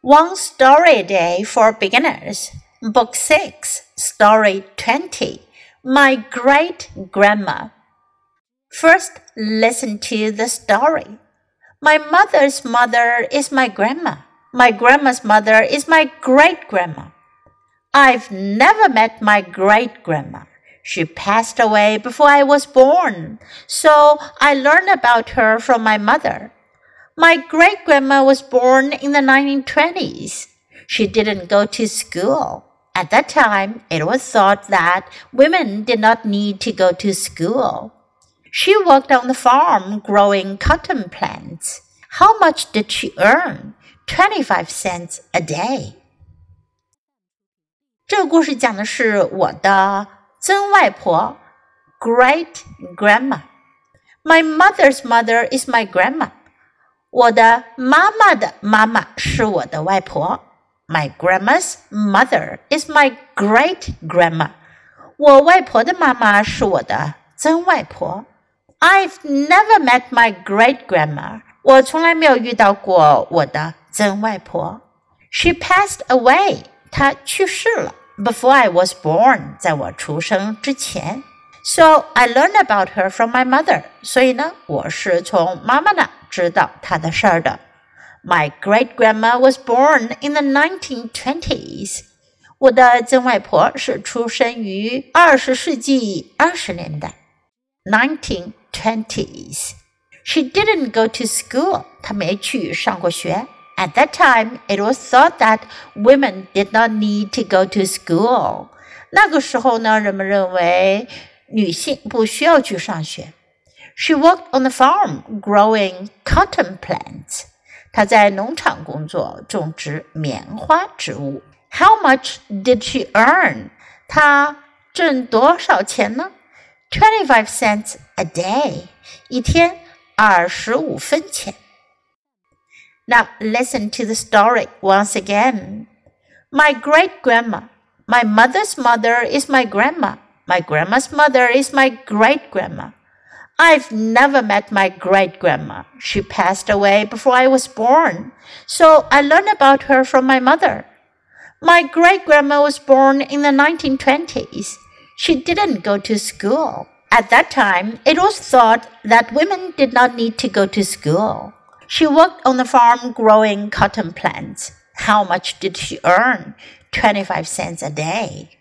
One Story Day for Beginners, Book 6, Story 20. My Great Grandma. First, listen to the story. My mother's mother is my grandma. My grandma's mother is my great grandma. I've never met my great grandma. She passed away before I was born, so I learned about her from my mother. My great grandma was born in the 1920s. She didn't go to school. At that time, it was thought that women did not need to go to school. She worked on the farm growing cotton plants. How much did she earn? 25 cents a day. 这个故事讲的是我的曾外婆，great grandma. My mother's mother is my grandma. 我的妈妈的妈妈是我的外婆。My grandma's mother is my great grandma. 我外婆的妈妈是我的曾外婆。I've never met my great grandma. 我从来没有遇到过我的曾外婆。She passed away. 她去世了。Before I was born. 在我出生之前。So I learned about her from my mother. 所以呢，我是从妈妈那 知道她的事儿的。My great grandma was born in the 1920s. 我的曾外婆是出生于二十世纪二十年代，1920s. She didn't go to school. 她没去上过学。At that time, it was thought that women did not need to go to school. 那个时候呢，人们认为女性不需要去上学。 she worked on the farm growing cotton plants. 她在农场工作，种植棉花植物。How much did she earn? 她挣多少钱呢？Twenty-five cents a day. 一天二十五分钱。Now listen to the story once again. My great grandma. My mother's mother is my grandma. My grandma's mother is my great grandma. I've never met my great grandma. She passed away before I was born, so I learned about her from my mother. My great grandma was born in the 1920s. She didn't go to school. At that time, it was thought that women did not need to go to school. She worked on the farm growing cotton plants. How much did she earn? 25 cents a day.